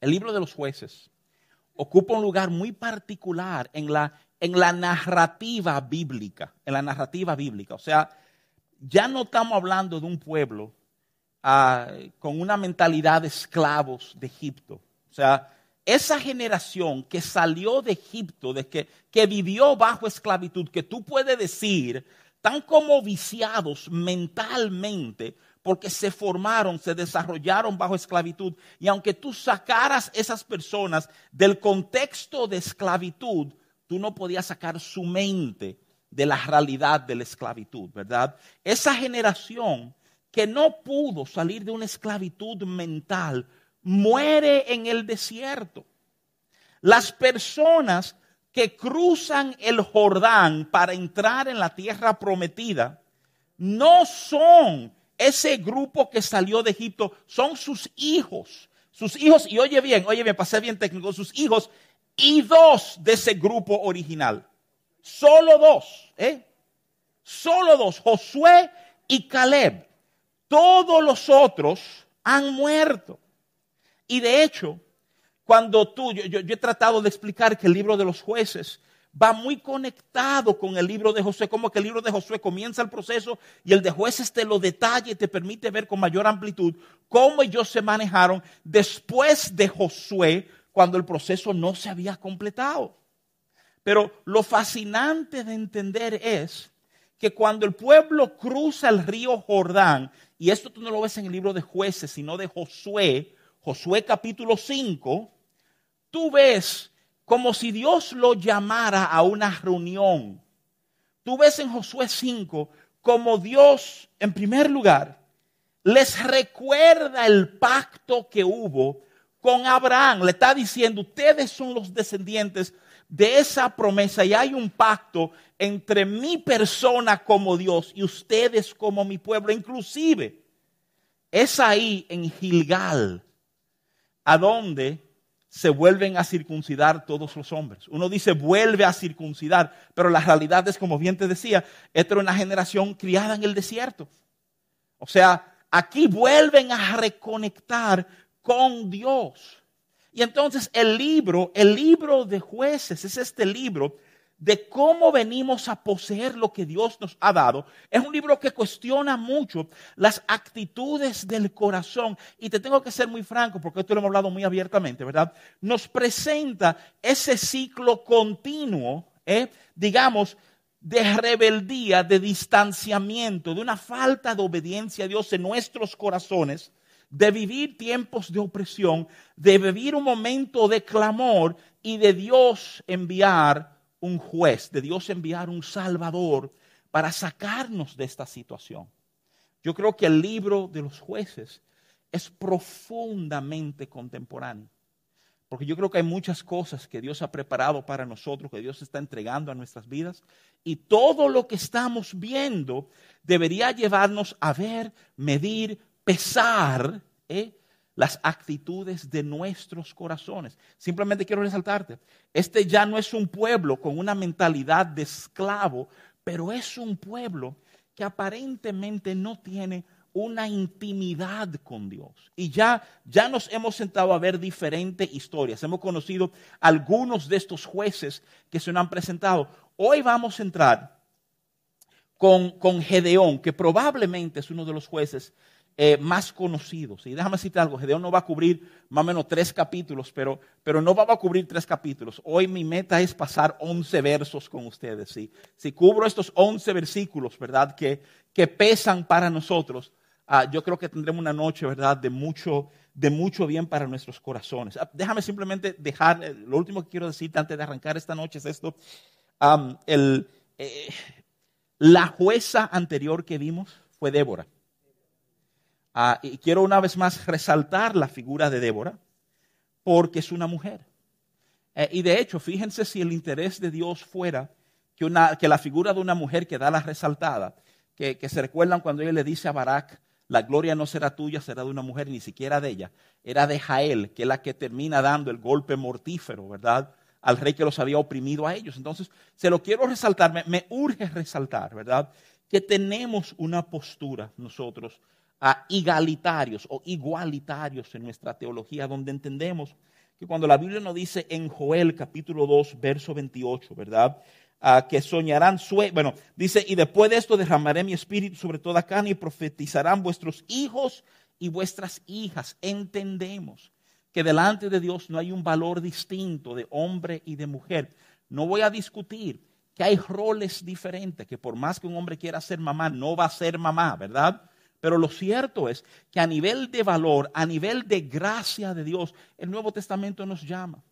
El libro de los jueces ocupa un lugar muy particular en la, en la narrativa bíblica, en la narrativa bíblica. O sea, ya no estamos hablando de un pueblo ah, con una mentalidad de esclavos de Egipto. O sea, esa generación que salió de Egipto, de que, que vivió bajo esclavitud, que tú puedes decir, tan como viciados mentalmente, porque se formaron, se desarrollaron bajo esclavitud. Y aunque tú sacaras esas personas del contexto de esclavitud, tú no podías sacar su mente de la realidad de la esclavitud, ¿verdad? Esa generación que no pudo salir de una esclavitud mental, muere en el desierto. Las personas que cruzan el Jordán para entrar en la tierra prometida no son ese grupo que salió de Egipto, son sus hijos. Sus hijos, y oye bien, oye bien, pasé bien técnico, sus hijos y dos de ese grupo original. Solo dos, ¿eh? Solo dos, Josué y Caleb. Todos los otros han muerto. Y de hecho, cuando tú, yo, he tratado de explicar que el libro de los jueces va muy conectado con el libro de Josué, como que el libro de Josué comienza el proceso y el de jueces te lo detalla y te permite ver con mayor amplitud cómo ellos se manejaron después de Josué, cuando el proceso no se había completado. Pero lo fascinante de entender es que cuando el pueblo cruza el río Jordán, y esto tú no lo ves en el libro de jueces, sino de Josué, Josué capítulo 5, tú ves como si Dios lo llamara a una reunión. Tú ves en Josué 5 como Dios, en primer lugar, les recuerda el pacto que hubo con Abraham. Le está diciendo, ustedes son los descendientes de esa promesa y hay un pacto entre mi persona como Dios y ustedes como mi pueblo. Inclusive, es ahí en Gilgal a donde se vuelven a circuncidar todos los hombres. Uno dice vuelve a circuncidar, pero la realidad es, como bien te decía, esta era una generación criada en el desierto. O sea, aquí vuelven a reconectar con Dios. Y entonces el libro, el libro de jueces, es este libro de cómo venimos a poseer lo que Dios nos ha dado. Es un libro que cuestiona mucho las actitudes del corazón. Y te tengo que ser muy franco, porque esto lo hemos hablado muy abiertamente, ¿verdad? Nos presenta ese ciclo continuo, ¿eh? digamos, de rebeldía, de distanciamiento, de una falta de obediencia a Dios en nuestros corazones, de vivir tiempos de opresión, de vivir un momento de clamor y de Dios enviar un juez, de Dios enviar un salvador para sacarnos de esta situación. Yo creo que el libro de los jueces es profundamente contemporáneo. Porque yo creo que hay muchas cosas que Dios ha preparado para nosotros, que Dios está entregando a nuestras vidas. Y todo lo que estamos viendo debería llevarnos a ver, medir, pesar ¿eh? Las actitudes de nuestros corazones. Simplemente quiero resaltarte, este ya no es un pueblo con una mentalidad de esclavo, pero es un pueblo que aparentemente no tiene una intimidad con Dios. Y ya, ya nos hemos sentado a ver diferentes historias. Hemos conocido algunos de estos jueces que se nos han presentado. Hoy vamos a entrar con, con Gedeón, que probablemente es uno de los jueces eh, más conocidos. Y déjame decirte algo, Gedeón no va a cubrir más o menos tres capítulos, pero, pero no va a cubrir tres capítulos. Hoy mi meta es pasar once versos con ustedes. Si cubro estos once versículos, ¿verdad? Que, que pesan para nosotros, ah, yo creo que tendremos una noche, ¿verdad? De mucho, de mucho bien para nuestros corazones. Ah, déjame simplemente dejar, eh, lo último que quiero decirte antes de arrancar esta noche es esto. el, eh, la jueza anterior que vimos fue Débora. Ah, y quiero una vez más resaltar la figura de Débora, porque es una mujer. Eh, y de hecho, fíjense si el interés de Dios fuera que, la figura de una mujer quedara resaltada, que, que se recuerdan cuando ella le dice a Barak, la gloria no será tuya, será de una mujer, ni siquiera de ella, era de Jael, que es la que termina dando el golpe mortífero, ¿verdad? Al rey que los había oprimido a ellos. Entonces, se lo quiero resaltar, me, me urge resaltar, ¿verdad? Que tenemos una postura nosotros a igualitarios o igualitarios en nuestra teología, donde entendemos que cuando la Biblia nos dice en Joel capítulo 2, verso 28, ¿verdad? que soñarán sueños, bueno, dice, y después de esto derramaré mi espíritu sobre toda carne y profetizarán vuestros hijos y vuestras hijas. Entendemos que delante de Dios no hay un valor distinto de hombre y de mujer. No voy a discutir que hay roles diferentes, que por más que un hombre quiera ser mamá, no va a ser mamá, ¿verdad? Pero lo cierto es que a nivel de valor, a nivel de gracia de Dios, el Nuevo Testamento nos llama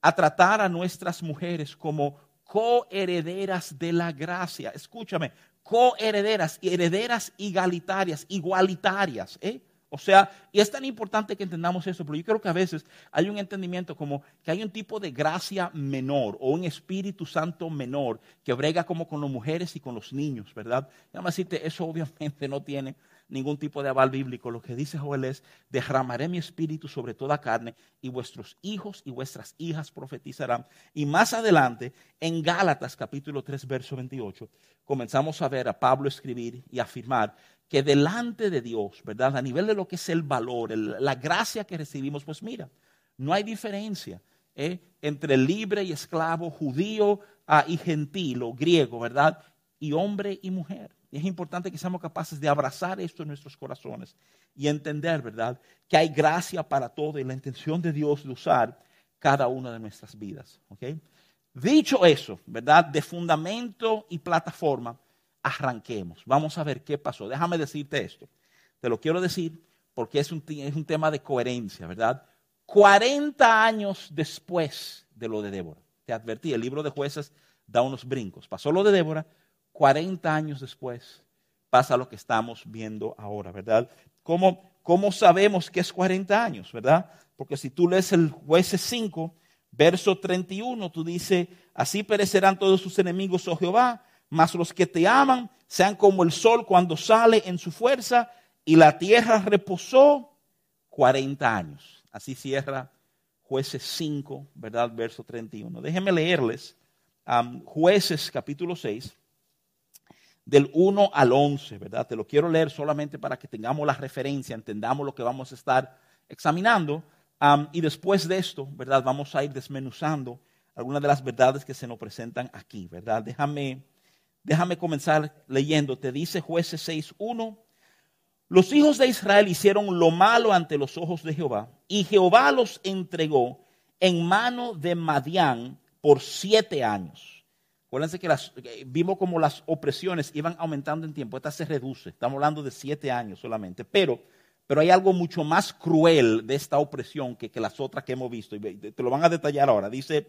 a tratar a nuestras mujeres como coherederas de la gracia. Escúchame, coherederas y herederas igualitarias, igualitarias. ¿eh? O sea, y es tan importante que entendamos eso, pero yo creo que a veces hay un entendimiento como que hay un tipo de gracia menor o un Espíritu Santo menor que brega como con las mujeres y con los niños, ¿verdad? Déjame decirte, eso obviamente no tiene ningún tipo de aval bíblico. Lo que dice Joel es, derramaré mi espíritu sobre toda carne y vuestros hijos y vuestras hijas profetizarán. Y más adelante, en Gálatas capítulo 3, verso 28, comenzamos a ver a Pablo escribir y afirmar que delante de Dios, ¿verdad? A nivel de lo que es el valor, la gracia que recibimos, pues mira, no hay diferencia ¿eh? entre libre y esclavo, judío ah, y gentil o griego, ¿verdad? Y hombre y mujer. Y es importante que seamos capaces de abrazar esto en nuestros corazones y entender, ¿verdad?, que hay gracia para todo y la intención de Dios de usar cada una de nuestras vidas. Dicho eso, ¿verdad?, de fundamento y plataforma, arranquemos. Vamos a ver qué pasó. Déjame decirte esto. Te lo quiero decir porque es un, es un tema de coherencia, ¿verdad? 40 años después de lo de Débora. Te advertí, el libro de jueces da unos brincos. Pasó lo de Débora, 40 años después pasa lo que estamos viendo ahora, ¿verdad? ¿Cómo, cómo sabemos que es 40 años, verdad? Porque si tú lees el jueces 5, verso 31, tú dices, así perecerán todos sus enemigos, oh Jehová, mas los que te aman sean como el sol cuando sale en su fuerza, y la tierra reposó 40 años. Así cierra jueces 5, ¿verdad? Verso 31. Déjenme leerles jueces capítulo 6 del 1 al 11, ¿verdad? Te lo quiero leer solamente para que tengamos la referencia, entendamos lo que vamos a estar examinando. y después de esto, ¿verdad? Vamos a ir desmenuzando algunas de las verdades que se nos presentan aquí, ¿verdad? Déjame, déjame comenzar leyendo. Te dice jueces 6.1. Los hijos de Israel hicieron lo malo ante los ojos de Jehová, y Jehová los entregó en mano de Madián por siete años. Acuérdense que vimos como las opresiones iban aumentando en tiempo. Esta se reduce. Estamos hablando de siete años solamente. Pero, pero hay algo mucho más cruel de esta opresión que, las otras que hemos visto. Y te lo van a detallar ahora. Dice,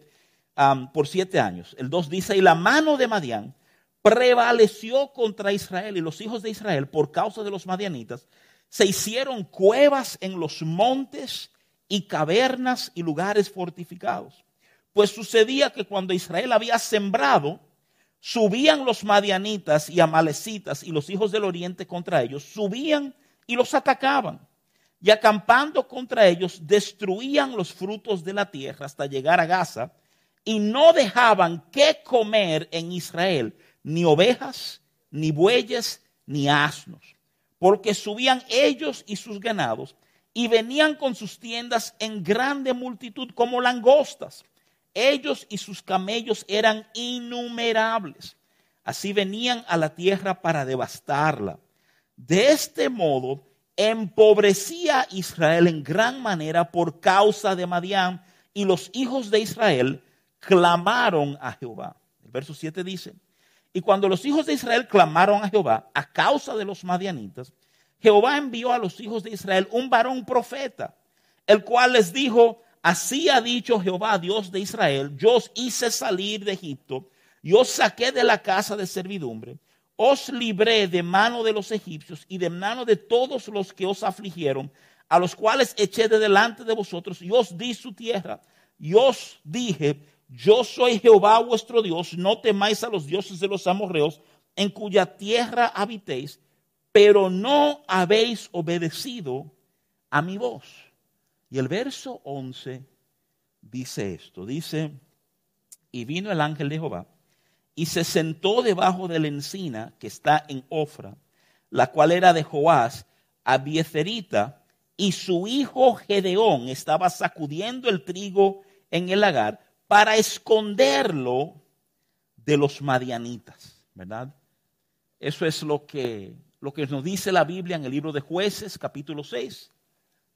por siete años. El 2 dice, y la mano de Madián prevaleció contra Israel. Y los hijos de Israel, por causa de los madianitas, se hicieron cuevas en los montes y cavernas y lugares fortificados. Pues sucedía que cuando Israel había sembrado, subían los madianitas y amalecitas y los hijos del oriente contra ellos, subían y los atacaban. Y acampando contra ellos, destruían los frutos de la tierra hasta llegar a Gaza y no dejaban que comer en Israel ni ovejas, ni bueyes, ni asnos, porque subían ellos y sus ganados y venían con sus tiendas en grande multitud como langostas ellos y sus camellos eran innumerables. Así venían a la tierra para devastarla. De este modo, empobrecía Israel en gran manera por causa de Madián, y los hijos de Israel clamaron a Jehová. El verso 7 dice, y cuando los hijos de Israel clamaron a Jehová a causa de los madianitas, Jehová envió a los hijos de Israel un varón profeta, el cual les dijo, Así ha dicho Jehová, Dios de Israel, yo os hice salir de Egipto, yo os saqué de la casa de servidumbre, os libré de mano de los egipcios y de mano de todos los que os afligieron, a los cuales eché de delante de vosotros, y os di su tierra. Y os dije, yo soy Jehová vuestro Dios, no temáis a los dioses de los amorreos, en cuya tierra habitéis, pero no habéis obedecido a mi voz. Y el verso 11 dice esto, dice, y vino el ángel de Jehová y se sentó debajo de la encina que está en Ofra, la cual era de Joás, Abiecerita, y su hijo Gedeón estaba sacudiendo el trigo en el lagar para esconderlo de los madianitas, ¿verdad? Eso es lo que, lo que nos dice la Biblia en el libro de jueces, capítulo 6,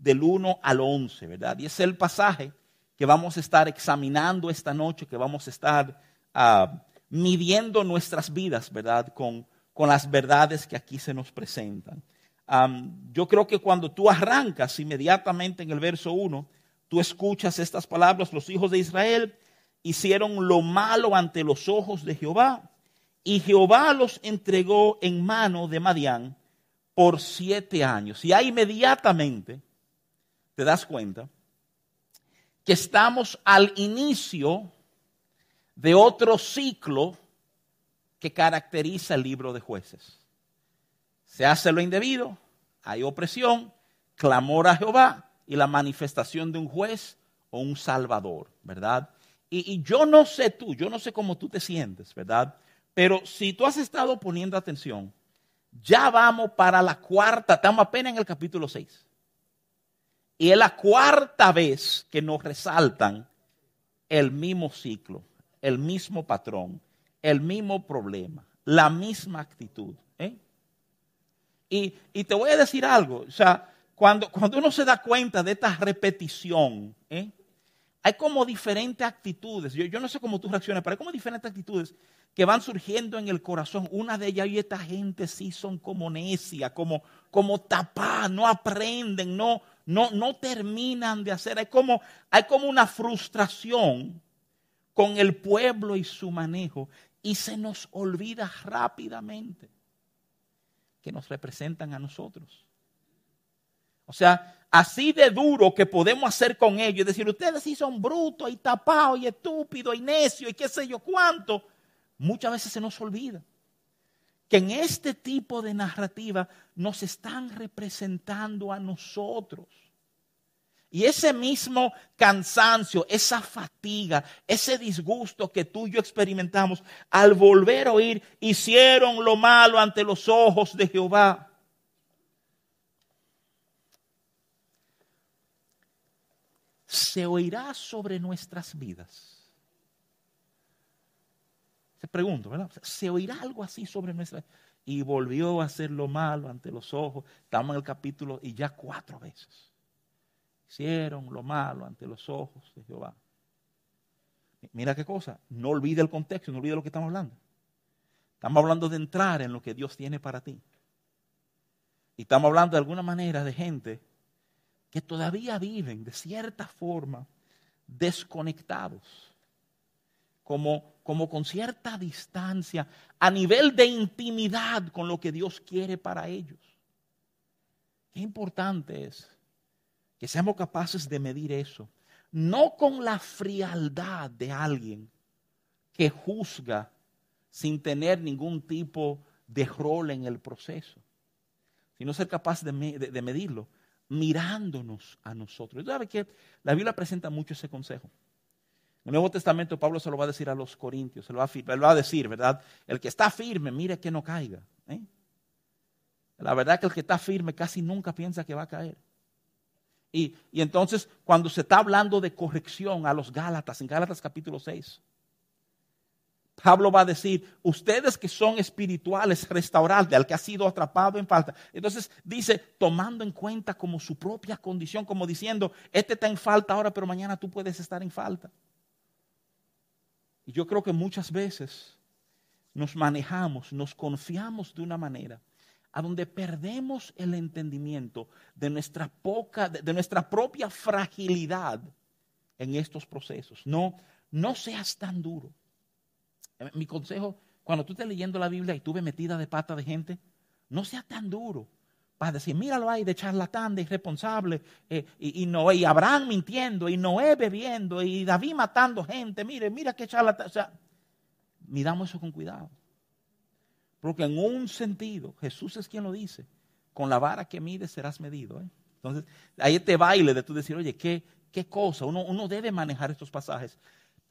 del 1 al 11, ¿verdad? Y es el pasaje que vamos a estar examinando esta noche, que vamos a estar ah, midiendo nuestras vidas, ¿verdad? Con, con las verdades que aquí se nos presentan yo creo que cuando tú arrancas inmediatamente en el verso 1, tú escuchas estas palabras, los hijos de Israel hicieron lo malo ante los ojos de Jehová, y Jehová los entregó en mano de Madián por siete años. Y ahí inmediatamente te das cuenta que estamos al inicio de otro ciclo que caracteriza el libro de jueces. Se hace lo indebido, hay opresión, clamor a Jehová y la manifestación de un juez o un salvador, ¿verdad? Y, yo no sé tú, yo no sé cómo tú te sientes, ¿verdad? Pero si tú has estado poniendo atención, ya vamos para la cuarta, estamos apenas en el capítulo 6. Y es la cuarta vez que nos resaltan el mismo ciclo, el mismo patrón, el mismo problema, la misma actitud. ¿eh? Y, te voy a decir algo, o sea, cuando, cuando uno se da cuenta de esta repetición, ¿eh? hay como diferentes actitudes, yo, no sé cómo tú reaccionas, pero hay como diferentes actitudes que van surgiendo en el corazón. Una de ellas, y esta gente sí son como necia, como, como tapá, no aprenden, no, no, no terminan de hacer. Hay como, hay como una frustración con el pueblo y su manejo y se nos olvida rápidamente que nos representan a nosotros. O sea, así de duro que podemos hacer con ellos, decir, ustedes sí son brutos y tapados y estúpidos y necios y qué sé yo cuánto, muchas veces se nos olvida que en este tipo de narrativa nos están representando a nosotros. Y ese mismo cansancio, esa fatiga, ese disgusto que tú y yo experimentamos al volver a oír, hicieron lo malo ante los ojos de Jehová. Se oirá sobre nuestras vidas. Se pregunto, ¿verdad? Se oirá algo así sobre nuestras vidas. Y volvió a hacer lo malo ante los ojos. Estamos en el capítulo y ya cuatro veces hicieron lo malo ante los ojos de Jehová. Mira qué cosa, no olvide el contexto, no olvide lo que estamos hablando. Estamos hablando de entrar en lo que Dios tiene para ti. Y estamos hablando de alguna manera de gente que todavía viven de cierta forma desconectados, como, como con cierta distancia, a nivel de intimidad con lo que Dios quiere para ellos. Qué importante es que seamos capaces de medir eso, no con la frialdad de alguien que juzga sin tener ningún tipo de rol en el proceso, sino ser capaz de, medirlo mirándonos a nosotros. ¿Sabe que La Biblia presenta mucho ese consejo. El Nuevo Testamento Pablo se lo va a decir a los corintios, se lo va a, decir, ¿verdad? El que está firme, mire que no caiga. ¿eh? La verdad es que el que está firme casi nunca piensa que va a caer. Y, entonces, cuando se está hablando de corrección a los Gálatas, en Gálatas capítulo 6, Pablo va a decir, ustedes que son espirituales, restauradle al que ha sido atrapado en falta. Entonces dice, tomando en cuenta como su propia condición, como diciendo, este está en falta ahora, pero mañana tú puedes estar en falta. Y yo creo que muchas veces nos manejamos, nos confiamos de una manera a donde perdemos el entendimiento de nuestra, poca, de nuestra propia fragilidad en estos procesos. No, no seas tan duro. Eh, mi consejo, cuando tú estés leyendo la Biblia y tú ves metida de pata de gente, no seas tan duro para decir, míralo ahí de charlatán, de irresponsable, eh, y, Noé, y Abraham mintiendo, y Noé bebiendo, y David matando gente, mire, mira qué charlatán. O sea, miramos eso con cuidado. Porque en un sentido, Jesús es quien lo dice, con la vara que mides serás medido. ¿eh? Entonces, ahí este baile de tú decir, oye, ¿qué, qué cosa? Uno, uno debe manejar estos pasajes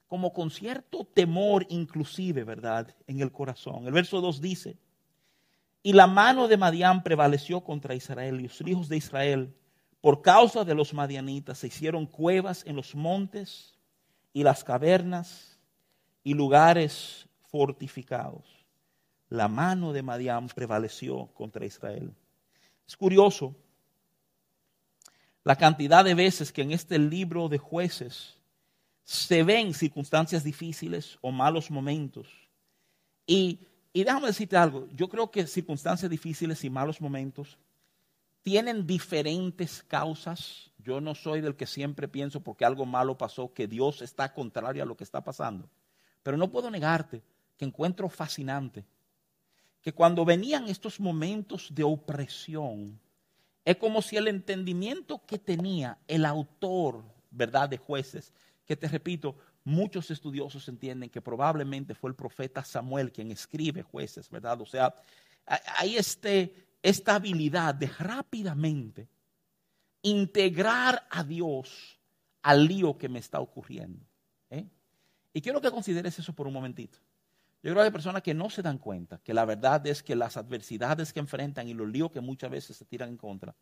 como con cierto temor inclusive, ¿verdad? En el corazón. El verso 2 dice, Y la mano de Madián prevaleció contra Israel y los hijos de Israel, por causa de los madianitas, se hicieron cuevas en los montes y las cavernas y lugares fortificados. La mano de Madián prevaleció contra Israel. Es curioso la cantidad de veces que en este libro de jueces se ven circunstancias difíciles o malos momentos. Y, y déjame decirte algo, yo creo que circunstancias difíciles y malos momentos tienen diferentes causas. Yo no soy del que siempre pienso porque algo malo pasó, que Dios está contrario a lo que está pasando. Pero no puedo negarte que encuentro fascinante que cuando venían estos momentos de opresión, es como si el entendimiento que tenía el autor, ¿verdad?, de jueces, que te repito, muchos estudiosos entienden que probablemente fue el profeta Samuel quien escribe jueces, ¿verdad? O sea, hay este, esta habilidad de rápidamente integrar a Dios al lío que me está ocurriendo. ¿eh? Y quiero que consideres eso por un momentito. Yo creo que hay personas que no se dan cuenta que la verdad es que las adversidades que enfrentan y los líos que muchas veces se tiran en contra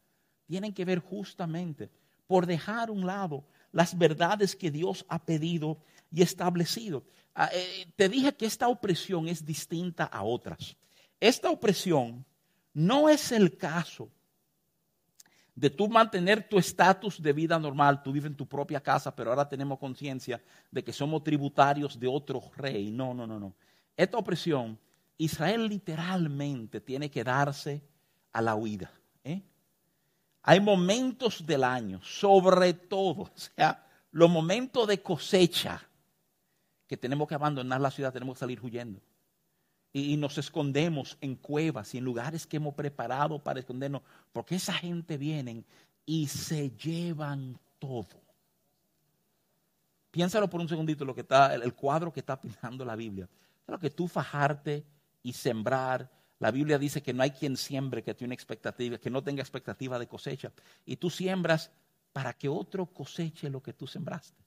tienen que ver justamente por dejar a un lado las verdades que Dios ha pedido y establecido. Ah, eh, te dije que esta opresión es distinta a otras. Esta opresión no es el caso de tú mantener tu estatus de vida normal, tú vives en tu propia casa, pero ahora tenemos conciencia de que somos tributarios de otro rey. No, no, no, no esta opresión, Israel literalmente tiene que darse a la huida. ¿eh? Hay momentos del año, sobre todo, o sea, los momentos de cosecha, que tenemos que abandonar la ciudad, tenemos que salir huyendo. Y, nos escondemos en cuevas y en lugares que hemos preparado para escondernos, porque esa gente viene y se llevan todo. Piénsalo por un segundito lo que está, el cuadro que está pintando la Biblia. Claro que tú fajarte y sembrar. La Biblia dice que no hay quien siembre que tiene expectativa, que no tenga expectativa de cosecha. Y tú siembras para que otro coseche lo que tú sembraste.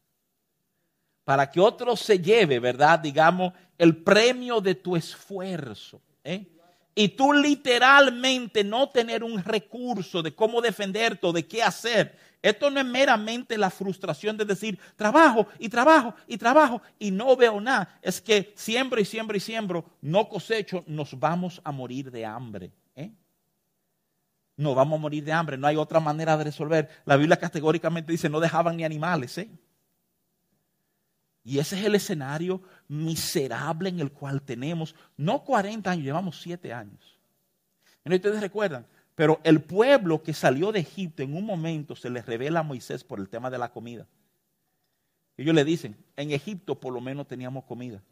Para que otro se lleve, ¿verdad? Digamos, el premio de tu esfuerzo. ¿eh? Y tú literalmente no tener un recurso de cómo defenderte o de qué hacer esto no es meramente la frustración de decir trabajo y trabajo y trabajo y no veo nada. Es que siembro y siembro y siembro, no cosecho, nos vamos a morir de hambre. ¿eh? No vamos a morir de hambre, no hay otra manera de resolver. La Biblia categóricamente dice no dejaban ni animales. ¿eh? Y ese es el escenario miserable en el cual tenemos, no 40 años, llevamos 7 años. Y ustedes recuerdan, pero el pueblo que salió de Egipto en un momento se le revela a Moisés por el tema de la comida. Ellos le dicen, en Egipto por lo menos teníamos comida.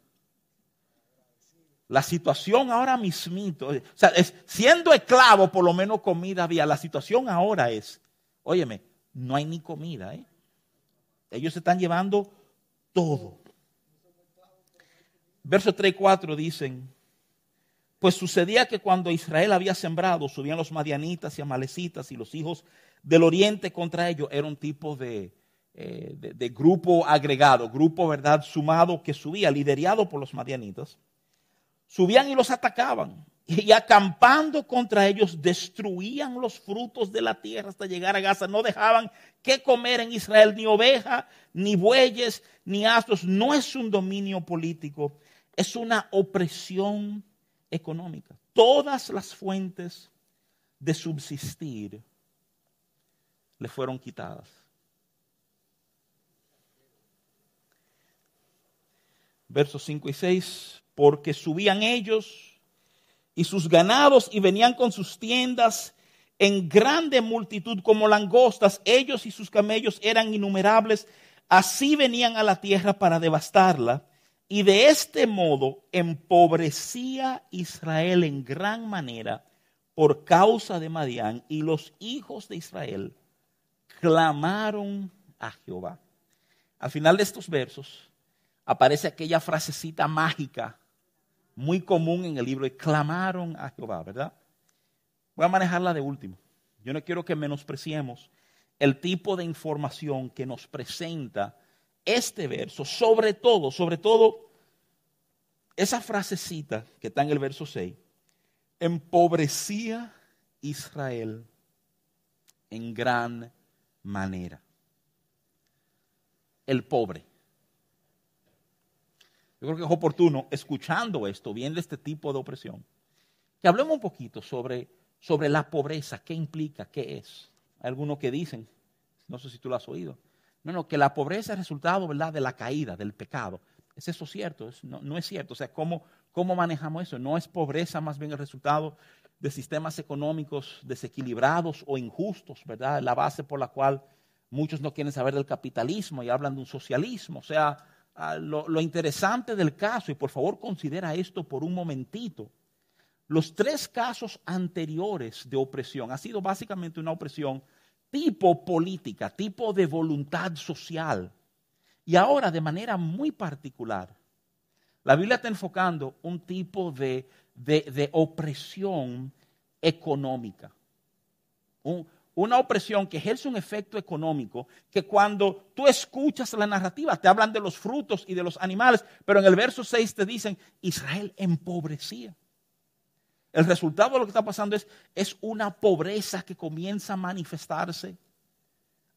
La situación ahora mismito, o sea, siendo esclavo por lo menos comida había. La situación ahora es, óyeme, no hay ni comida. ¿eh? Ellos se están llevando todo. Verso 3 y 4 dicen, pues sucedía que cuando Israel había sembrado, subían los madianitas y amalecitas y los hijos del oriente contra ellos. Era un tipo de, eh, de, grupo agregado, grupo, ¿verdad?, sumado que subía, liderado por los madianitas. Subían y los atacaban. Y acampando contra ellos, destruían los frutos de la tierra hasta llegar a Gaza. No dejaban que comer en Israel ni oveja, ni bueyes, ni astros. No es un dominio político, es una opresión económica. Todas las fuentes de subsistir le fueron quitadas. Versos 5 y 6, porque subían ellos y sus ganados y venían con sus tiendas en grande multitud como langostas, ellos y sus camellos eran innumerables, así venían a la tierra para devastarla. Y de este modo empobrecía Israel en gran manera por causa de Madián y los hijos de Israel clamaron a Jehová. Al final de estos versos aparece aquella frasecita mágica muy común en el libro de clamaron a Jehová, ¿verdad? Voy a manejarla de último. Yo no quiero que menospreciemos el tipo de información que nos presenta este verso, sobre todo, sobre todo, esa frasecita que está en el verso 6, empobrecía Israel en gran manera. El pobre. Yo creo que es oportuno, escuchando esto, viendo este tipo de opresión, que hablemos un poquito sobre, sobre la pobreza, qué implica, qué es. Hay algunos que dicen, no sé si tú lo has oído, no, no, que la pobreza es resultado, ¿verdad?, de la caída, del pecado. ¿Es eso cierto? no, no, es cierto. O sea, ¿cómo, ¿cómo manejamos eso? ¿No es pobreza más bien el resultado de sistemas económicos desequilibrados o injustos, ¿verdad? La base por la cual muchos no quieren saber del capitalismo y hablan de un socialismo. O sea, ah, lo, lo interesante del caso, y por favor considera esto por un momentito, los tres casos anteriores de opresión ha sido básicamente una opresión tipo política, tipo de voluntad social. Y ahora, de manera muy particular, la Biblia está enfocando un tipo de, opresión económica. Una opresión que ejerce un efecto económico, que cuando tú escuchas la narrativa te hablan de los frutos y de los animales, pero en el verso 6 te dicen, Israel empobrecía. El resultado de lo que está pasando es, es una pobreza que comienza a manifestarse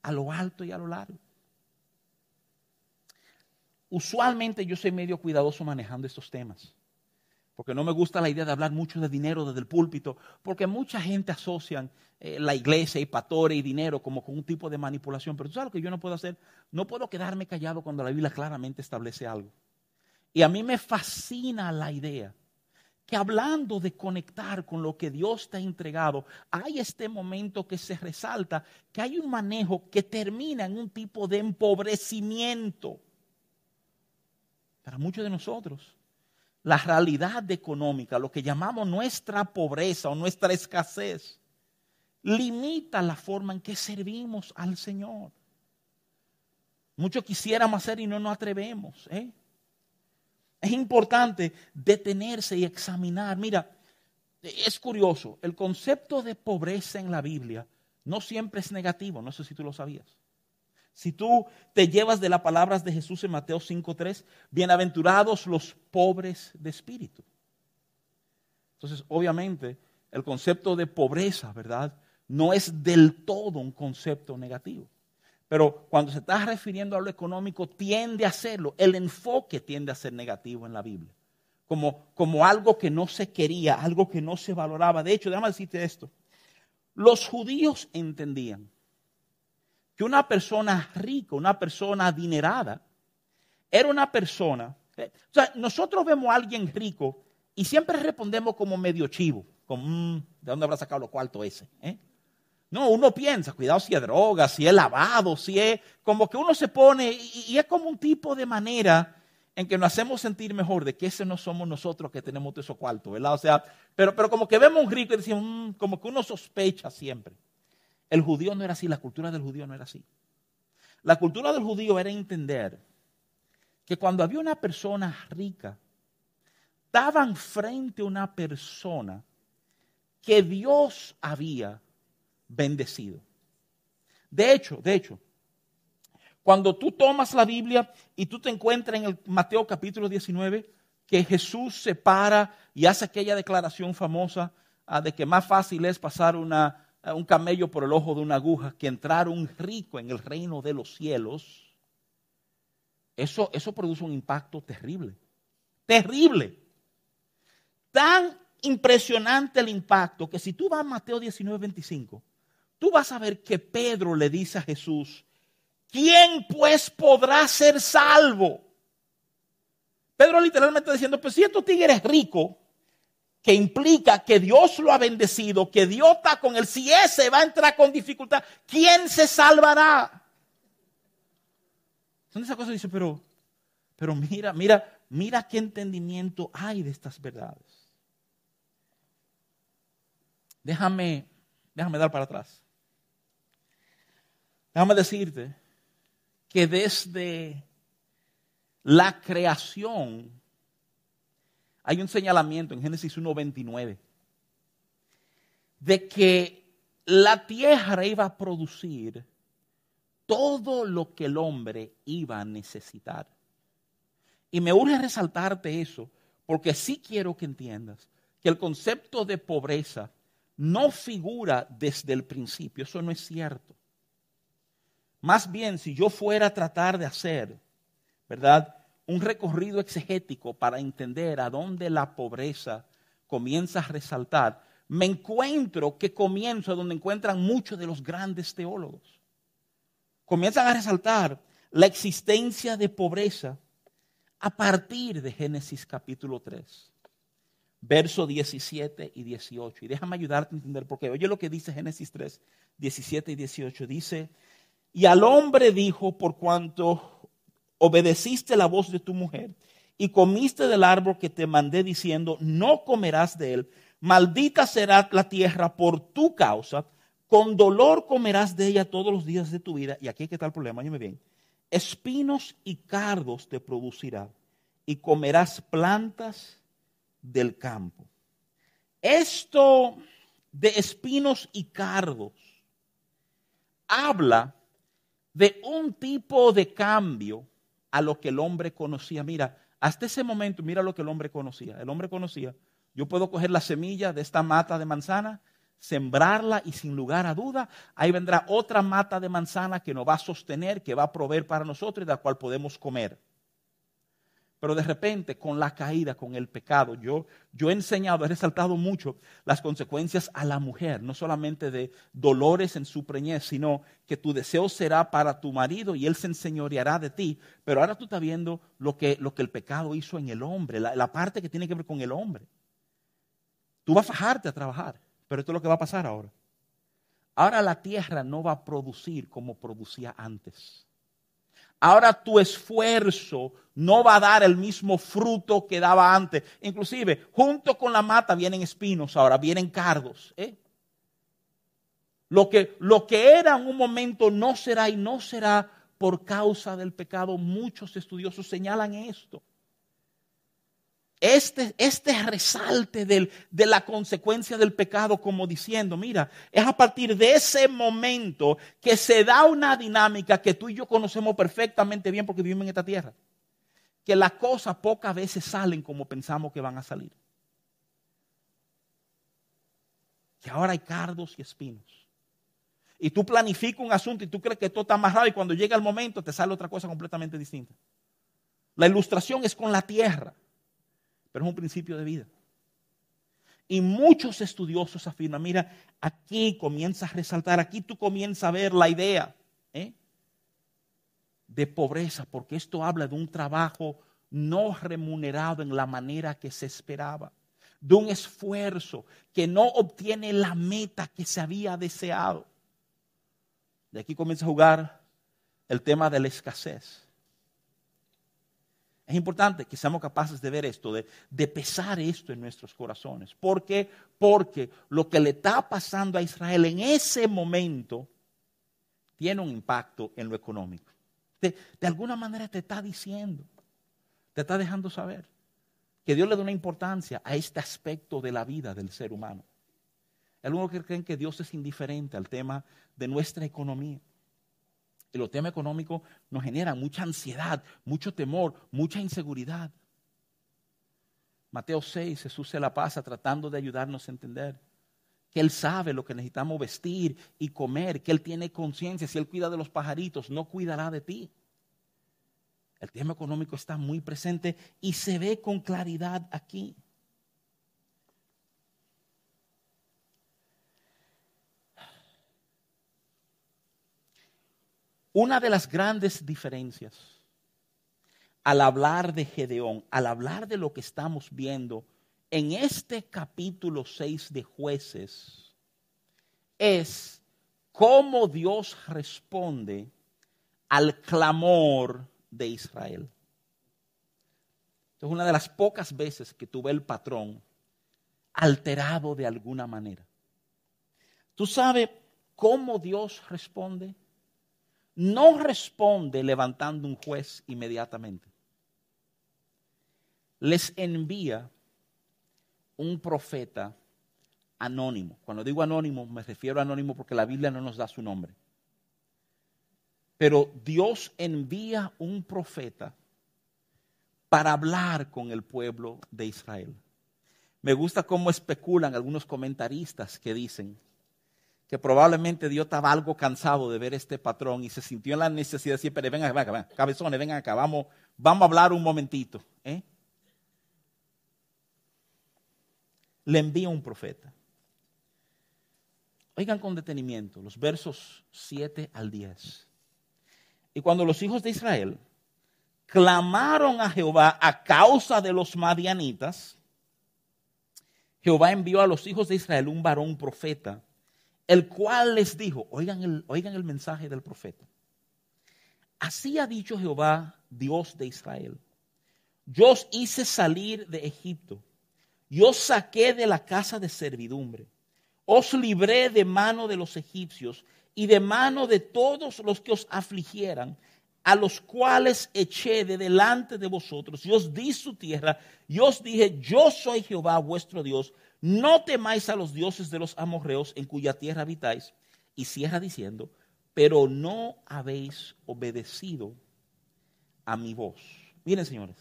a lo alto y a lo largo. Usualmente yo soy medio cuidadoso manejando estos temas, porque no me gusta la idea de hablar mucho de dinero desde el púlpito, porque mucha gente asocia eh, la iglesia y patore y dinero como con un tipo de manipulación, pero tú sabes lo que yo no puedo hacer, no puedo quedarme callado cuando la Biblia claramente establece algo. Y a mí me fascina la idea que hablando de conectar con lo que Dios te ha entregado, hay este momento que se resalta, que hay un manejo que termina en un tipo de empobrecimiento para muchos de nosotros, la realidad económica, lo que llamamos nuestra pobreza o nuestra escasez, limita la forma en que servimos al Señor. Muchos quisiéramos hacer y no nos atrevemos. ¿eh? Es importante detenerse y examinar. Mira, es curioso, el concepto de pobreza en la Biblia no siempre es negativo, no sé si tú lo sabías. Si tú te llevas de las palabras de Jesús en Mateo 5.3, bienaventurados los pobres de espíritu. Entonces, obviamente, el concepto de pobreza, ¿verdad? No es del todo un concepto negativo. Pero cuando se está refiriendo a lo económico, tiende a serlo. El enfoque tiende a ser negativo en la Biblia. Como, como algo que no se quería, algo que no se valoraba. De hecho, déjame decirte esto. Los judíos entendían que una persona rica, una persona adinerada, era una persona. Eh, o sea, nosotros vemos a alguien rico y siempre respondemos como medio chivo, como, mm, ¿de dónde habrá sacado los cuartos ese? Eh? No, uno piensa, cuidado si es droga, si es lavado, si es como que uno se pone y, es como un tipo de manera en que nos hacemos sentir mejor de que ese no somos nosotros que tenemos esos cuartos, ¿verdad? O sea, pero, pero como que vemos un rico y decimos, mm", como que uno sospecha siempre. El judío no era así, la cultura del judío no era así. La cultura del judío era entender que cuando había una persona rica, daban frente a una persona que Dios había bendecido. De hecho, de hecho, cuando tú tomas la Biblia y tú te encuentras en el Mateo capítulo 19, que Jesús se para y hace aquella declaración famosa ah, de que más fácil es pasar una, un camello por el ojo de una aguja que entrar un rico en el reino de los cielos, eso, eso produce un impacto terrible. Terrible. Tan impresionante el impacto que si tú vas a Mateo 19, 25, tú vas a ver que Pedro le dice a Jesús, ¿quién pues podrá ser salvo? Pedro literalmente diciendo, pues si estos tigre es rico, que implica que Dios lo ha bendecido, que Dios está con él, si ese va a entrar con dificultad, ¿quién se salvará? Son esas cosas dice, pero, pero mira, mira, mira qué entendimiento hay de estas verdades. Déjame, déjame dar para atrás. Déjame decirte que desde la creación hay un señalamiento en Génesis 1.29 de que la tierra iba a producir todo lo que el hombre iba a necesitar. Y me urge resaltarte eso, porque sí quiero que entiendas que el concepto de pobreza no figura desde el principio. Eso no es cierto. Más bien, si yo fuera a tratar de hacer, ¿verdad? Un recorrido exegético para entender a dónde la pobreza comienza a resaltar, me encuentro que comienzo donde encuentran muchos de los grandes teólogos. Comienzan a resaltar la existencia de pobreza a partir de Génesis capítulo 3, versos 17 y 18. Y déjame ayudarte a entender por qué. Oye lo que dice Génesis 3, 17 y 18. Dice, y al hombre dijo, por cuanto obedeciste la voz de tu mujer y comiste del árbol que te mandé diciendo, no comerás de él, maldita será la tierra por tu causa, con dolor comerás de ella todos los días de tu vida. Y aquí hay que está el problema, óyeme bien. Espinos y cardos te producirá, y comerás plantas del campo. Esto de espinos y cardos habla de un tipo de cambio a lo que el hombre conocía. Mira, hasta ese momento, mira lo que el hombre conocía. El hombre conocía, yo puedo coger la semilla de esta mata de manzana, sembrarla y sin lugar a duda, ahí vendrá otra mata de manzana que nos va a sostener, que va a proveer para nosotros y de la cual podemos comer. Pero de repente, con la caída, con el pecado, yo, yo he enseñado, he resaltado mucho las consecuencias a la mujer, no solamente de dolores en su preñez, sino que tu deseo será para tu marido y él se enseñoreará de ti. Pero ahora tú estás viendo lo que, el pecado hizo en el hombre, la, la parte que tiene que ver con el hombre. Tú vas a fajarte a trabajar, pero esto es lo que va a pasar ahora. Ahora la tierra no va a producir como producía antes ahora tu esfuerzo no va a dar el mismo fruto que daba antes. Inclusive, junto con la mata vienen espinos, ahora vienen cardos. ¿eh? Lo, que, lo que era en un momento no será y no será por causa del pecado. Muchos estudiosos señalan esto este, este resalte de la consecuencia del pecado como diciendo, mira, es a partir de ese momento que se da una dinámica que tú y yo conocemos perfectamente bien porque vivimos en esta tierra, que las cosas pocas veces salen como pensamos que van a salir. Que ahora hay cardos y espinos. Y tú planificas un asunto y tú crees que todo está amarrado y cuando llega el momento te sale otra cosa completamente distinta. La ilustración es con la tierra pero es un principio de vida. Y muchos estudiosos afirman, mira, aquí comienza a resaltar, aquí tú comienzas a ver la idea ¿eh? de pobreza, porque esto habla de un trabajo no remunerado en la manera que se esperaba, de un esfuerzo que no obtiene la meta que se había deseado. De aquí comienza a jugar el tema de la escasez. Es importante que seamos capaces de ver esto, de, pesar esto en nuestros corazones. ¿Por qué? Porque lo que le está pasando a Israel en ese momento tiene un impacto en lo económico. De, de alguna manera te está diciendo, te está dejando saber que Dios le da una importancia a este aspecto de la vida del ser humano. Algunos que creen que Dios es indiferente al tema de nuestra economía. Y los temas económicos nos generan mucha ansiedad, mucho temor, mucha inseguridad. Mateo 6, Jesús se la pasa tratando de ayudarnos a entender que Él sabe lo que necesitamos vestir y comer, que Él tiene conciencia. Si Él cuida de los pajaritos, no cuidará de ti. El tema económico está muy presente y se ve con claridad aquí. Una de las grandes diferencias al hablar de Gedeón, al hablar de lo que estamos viendo en este capítulo 6 de jueces, es cómo Dios responde al clamor de Israel. Es una de las pocas veces que tuve el patrón alterado de alguna manera. ¿Tú sabes cómo Dios responde? No responde levantando un juez inmediatamente. Les envía un profeta anónimo. Cuando digo anónimo, me refiero a anónimo porque la Biblia no nos da su nombre. Pero Dios envía un profeta para hablar con el pueblo de Israel. Me gusta cómo especulan algunos comentaristas que dicen que probablemente Dios estaba algo cansado de ver este patrón y se sintió en la necesidad de decir, pero vengan, vengan, cabezones, vengan acá, vamos, vamos a hablar un momentito. ¿eh? Le envía un profeta. Oigan con detenimiento los versos 7 al 10. Y cuando los hijos de Israel clamaron a Jehová a causa de los madianitas, Jehová envió a los hijos de Israel un varón profeta, el cual les dijo, oigan el, oigan el mensaje del profeta. Así ha dicho Jehová, Dios de Israel. Yo os hice salir de Egipto, yo os saqué de la casa de servidumbre, os libré de mano de los egipcios y de mano de todos los que os afligieran, a los cuales eché de delante de vosotros, y os di su tierra, y os dije, yo soy Jehová vuestro Dios, no temáis a los dioses de los amorreos en cuya tierra habitáis. Y cierra diciendo, pero no habéis obedecido a mi voz. Miren, señores,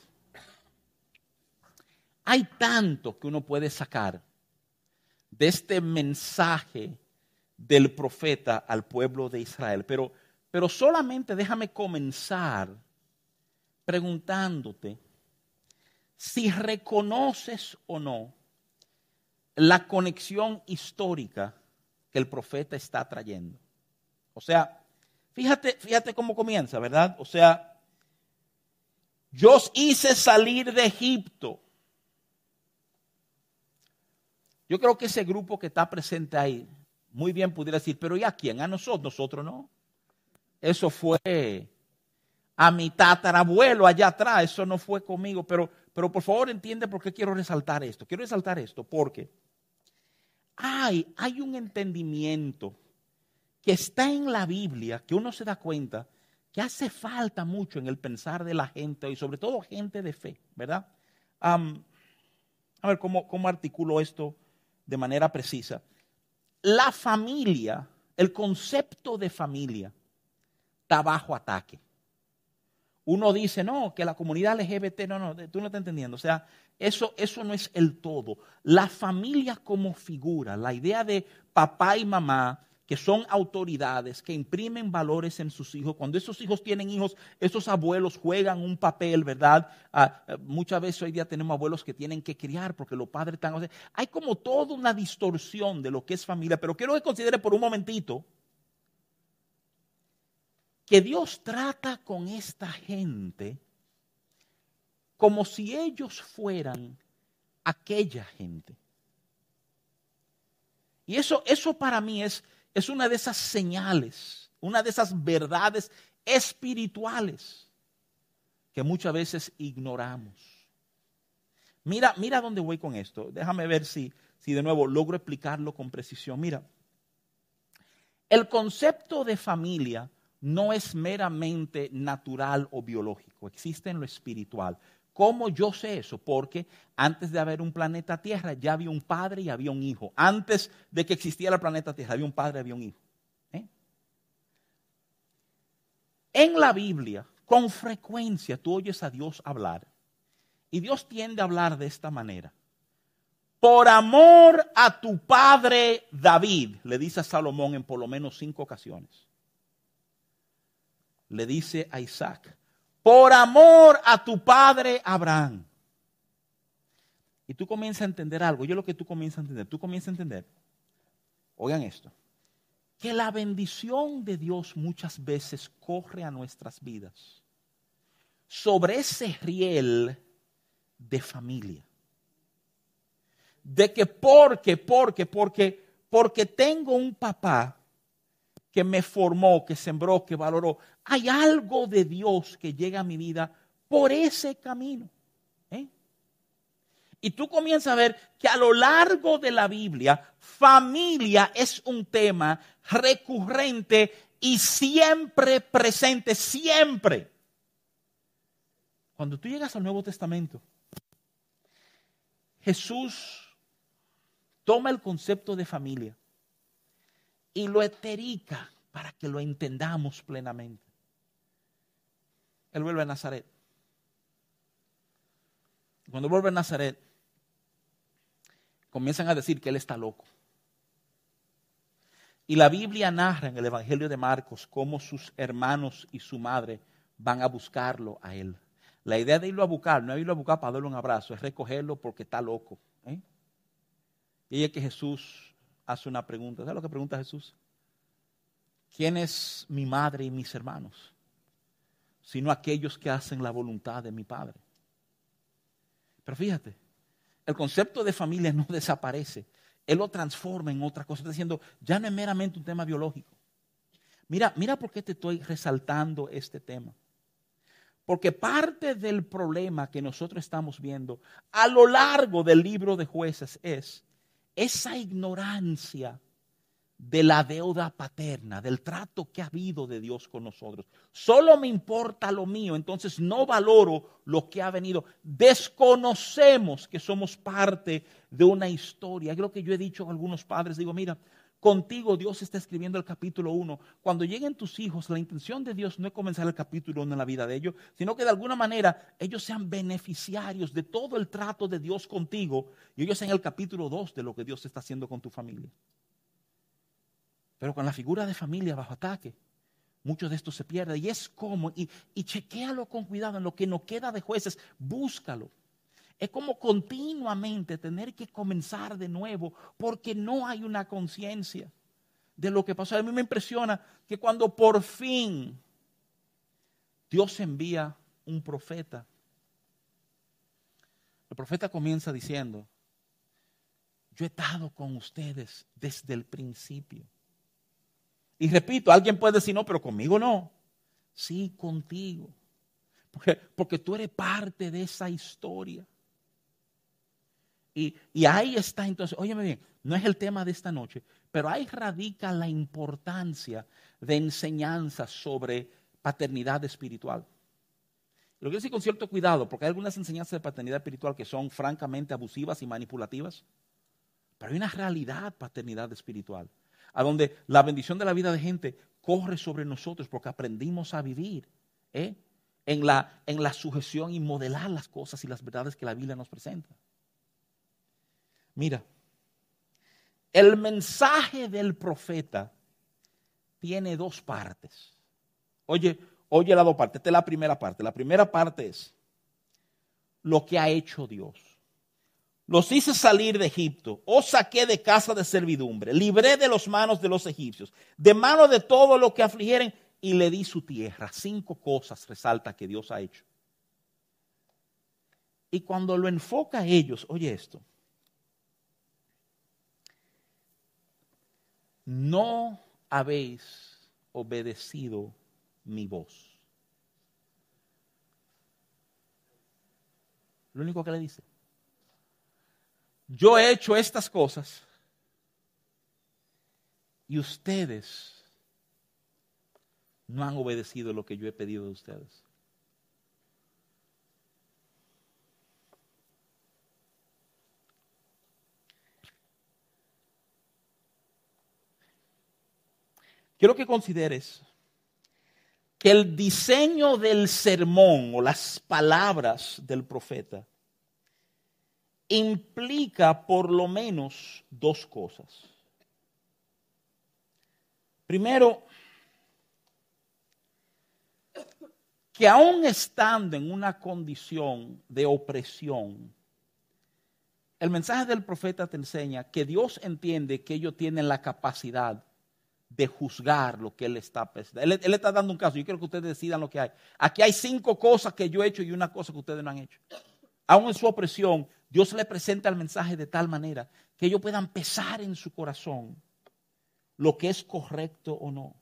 hay tanto que uno puede sacar de este mensaje del profeta al pueblo de Israel. Pero, pero solamente déjame comenzar preguntándote si reconoces o no la conexión histórica que el profeta está trayendo. O sea, fíjate, fíjate cómo comienza, ¿verdad? O sea, yo os hice salir de Egipto. Yo creo que ese grupo que está presente ahí, muy bien pudiera decir, pero ¿y a quién? A nosotros, nosotros no. Eso fue a mi tatarabuelo allá atrás, eso no fue conmigo, pero, pero por favor entiende por qué quiero resaltar esto. Quiero resaltar esto porque hay, hay un entendimiento que está en la Biblia, que uno se da cuenta que hace falta mucho en el pensar de la gente y sobre todo gente de fe, ¿verdad? a ver cómo, cómo articulo esto de manera precisa la familia, el concepto de familia, está bajo ataque. Uno dice, no, que la comunidad LGBT, no, no, tú no estás entendiendo. O sea, eso, eso no es el todo. La familia como figura, la idea de papá y mamá, que son autoridades, que imprimen valores en sus hijos. Cuando esos hijos tienen hijos, esos abuelos juegan un papel, ¿verdad? Ah, eh, muchas veces hoy día tenemos abuelos que tienen que criar porque los padres están... hay como toda una distorsión de lo que es familia, pero quiero que considere por un momentito que Dios trata con esta gente como si ellos fueran aquella gente. Y eso, eso para mí es es una de esas señales, una de esas verdades espirituales que muchas veces ignoramos. Mira, mira dónde voy con esto. Déjame ver si, si de nuevo logro explicarlo con precisión. Mira, el concepto de familia no es meramente natural o biológico, existe en lo espiritual. ¿Cómo yo sé eso? Porque antes de haber un planeta Tierra ya había un padre y había un hijo. Antes de que existiera el planeta Tierra había un padre y había un hijo. ¿eh? En la Biblia, con frecuencia tú oyes a Dios hablar. Y Dios tiende a hablar de esta manera. Por amor a tu padre David, le dice a Salomón en por lo menos cinco ocasiones. Le dice a Isaac, por amor a tu padre Abraham. Y tú comienzas a entender algo. Yo lo que tú comienzas a entender, tú comienzas a entender. Oigan esto. Que la bendición de Dios muchas veces corre a nuestras vidas sobre ese riel de familia. De que porque, porque, porque, porque tengo un papá que me formó, que sembró, que valoró. Hay algo de Dios que llega a mi vida por ese camino. ¿eh? Y tú comienzas a ver que a lo largo de la Biblia, familia es un tema recurrente y siempre presente, siempre. Cuando tú llegas al Nuevo Testamento, Jesús toma el concepto de familia y lo eterica para que lo entendamos plenamente. Él vuelve a Nazaret. Cuando vuelve a Nazaret, comienzan a decir que él está loco. Y la Biblia narra en el Evangelio de Marcos cómo sus hermanos y su madre van a buscarlo a él. La idea de irlo a buscar, no es irlo a buscar para darle un abrazo, es recogerlo porque está loco. ¿eh? Y es que Jesús hace una pregunta. ¿Sabes lo que pregunta Jesús? ¿Quién es mi madre y mis hermanos? Sino aquellos que hacen la voluntad de mi Padre. Pero fíjate, el concepto de familia no desaparece. Él lo transforma en otra cosa. Está diciendo, ya no es meramente un tema biológico. Mira, mira por qué te estoy resaltando este tema. Porque parte del problema que nosotros estamos viendo a lo largo del libro de jueces es esa ignorancia de la deuda paterna, del trato que ha habido de Dios con nosotros. Solo me importa lo mío, entonces no valoro lo que ha venido. Desconocemos que somos parte de una historia. Lo que yo he dicho a algunos padres, digo, mira, contigo Dios está escribiendo el capítulo 1. Cuando lleguen tus hijos, la intención de Dios no es comenzar el capítulo 1 en la vida de ellos, sino que de alguna manera ellos sean beneficiarios de todo el trato de Dios contigo y ellos sean el capítulo 2 de lo que Dios está haciendo con tu familia. Pero con la figura de familia bajo ataque, mucho de esto se pierde. Y es como, y, y chequéalo con cuidado en lo que no queda de jueces, búscalo. Es como continuamente tener que comenzar de nuevo porque no hay una conciencia de lo que pasó. A mí me impresiona que cuando por fin Dios envía un profeta, el profeta comienza diciendo, yo he estado con ustedes desde el principio. Y repito, alguien puede decir, no, pero conmigo no. Sí, contigo. Porque, porque tú eres parte de esa historia. Y, ahí está entonces, óyeme bien, no es el tema de esta noche, pero ahí radica la importancia de enseñanza sobre paternidad espiritual. Lo quiero decir con cierto cuidado, porque hay algunas enseñanzas de paternidad espiritual que son francamente abusivas y manipulativas, pero hay una realidad paternidad espiritual a donde la bendición de la vida de gente corre sobre nosotros porque aprendimos a vivir ¿eh? en, la, en la sujeción y modelar las cosas y las verdades que la Biblia nos presenta. Mira, el mensaje del profeta tiene dos partes. Oye, oye las dos partes. Esta es la primera parte. La primera parte es lo que ha hecho Dios los hice salir de Egipto, os saqué de casa de servidumbre, libré de los manos de los egipcios, de mano de todo lo que afligieren, y le di su tierra. Cinco cosas resalta que Dios ha hecho. Y cuando lo enfoca a ellos, oye esto, no habéis obedecido mi voz. Lo único que le dice yo he hecho estas cosas y ustedes no han obedecido lo que yo he pedido de ustedes. Quiero que consideres que el diseño del sermón o las palabras del profeta implica por lo menos dos cosas. Primero, que aún estando en una condición de opresión, el mensaje del profeta te enseña que Dios entiende que ellos tienen la capacidad de juzgar lo que Él está Él, él está dando un caso. Yo quiero que ustedes decidan lo que hay. Aquí hay cinco cosas que yo he hecho y una cosa que ustedes no han hecho. Aún en su opresión, Dios le presenta el mensaje de tal manera que ellos puedan pesar en su corazón lo que es correcto o no.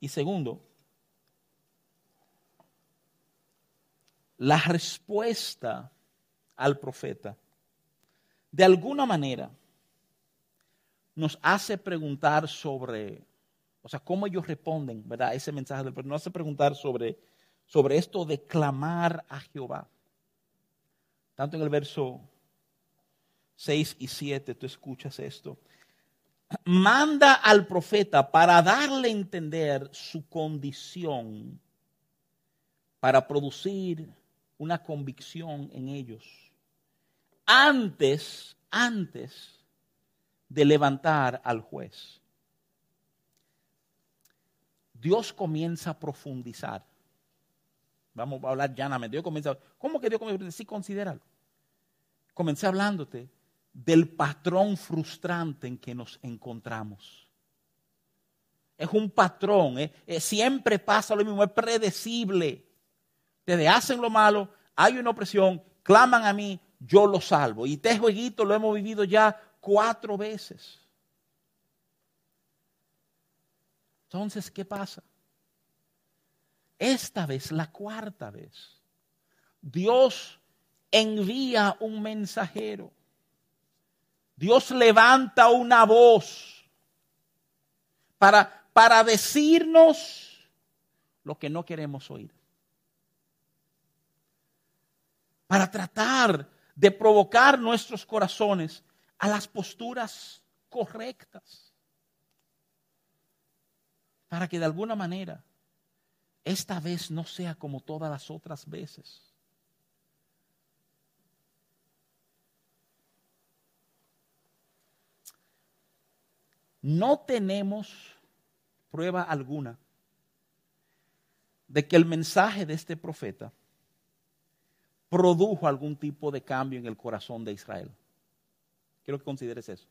Y segundo, la respuesta al profeta, de alguna manera, nos hace preguntar sobre, o sea, cómo ellos responden, ¿verdad? Ese mensaje del nos hace preguntar sobre sobre esto de clamar a Jehová. Tanto en el verso 6 y 7 tú escuchas esto. Manda al profeta para darle a entender su condición, para producir una convicción en ellos. antes, antes de levantar al juez. Dios comienza a profundizar. Vamos a hablar llanamente. Dios comienza, ¿Cómo que Dios comienza? Sí, considéralo. Comencé hablándote del patrón frustrante en que nos encontramos. Es un patrón, ¿eh? Eh, siempre pasa lo mismo, es predecible. Te hacen lo malo, hay una opresión, claman a mí, yo lo salvo. Y este jueguito lo hemos vivido ya cuatro veces. Entonces, ¿qué pasa? Esta vez, la cuarta vez, Dios envía un mensajero. Dios levanta una voz para, para decirnos lo que no queremos oír. Para tratar de provocar nuestros corazones a las posturas correctas. Para que de alguna manera esta vez no sea como todas las otras veces. No tenemos prueba alguna de que el mensaje de este profeta produjo algún tipo de cambio en el corazón de Israel. Quiero que consideres eso.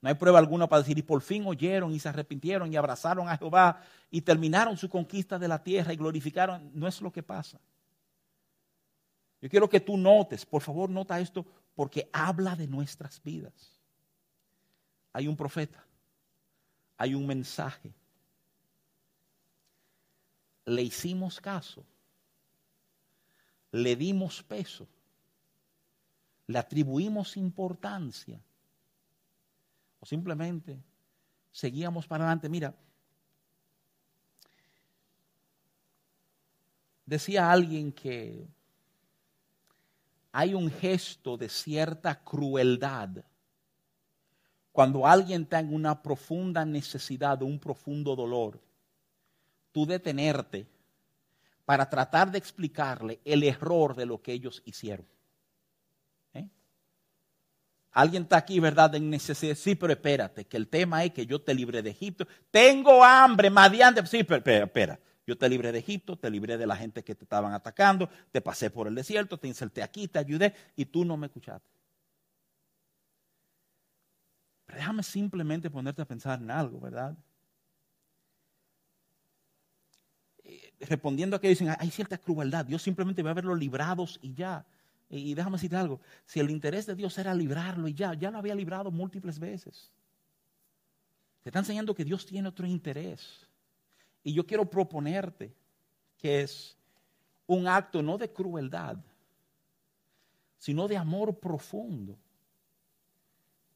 No hay prueba alguna para decir, y por fin oyeron y se arrepintieron y abrazaron a Jehová y terminaron su conquista de la tierra y glorificaron. No es lo que pasa. Yo quiero que tú notes, por favor, nota esto, porque habla de nuestras vidas. Hay un profeta hay un mensaje. Le hicimos caso, le dimos peso, le atribuimos importancia o simplemente seguíamos para adelante. Mira, decía alguien que hay un gesto de cierta crueldad cuando alguien está en una profunda necesidad, un profundo dolor, tú detenerte para tratar de explicarle el error de lo que ellos hicieron. Alguien está aquí, ¿verdad? En necesidad. Sí, pero espérate, que el tema es que yo te libré de Egipto. Tengo hambre, madiante. Sí, pero espera, espera. Yo te libré de Egipto, te libré de la gente que te estaban atacando, te pasé por el desierto, te inserté aquí, te ayudé y tú no me escuchaste. Pero déjame simplemente ponerte a pensar en algo, ¿verdad? Eh, respondiendo a que dicen, hay cierta crueldad, Dios simplemente va a verlos librados y ya. Y déjame decirte algo, si el interés de Dios era librarlo y ya, ya lo había librado múltiples veces. Te está enseñando que Dios tiene otro interés. Y yo quiero proponerte que es un acto no de crueldad, sino de amor profundo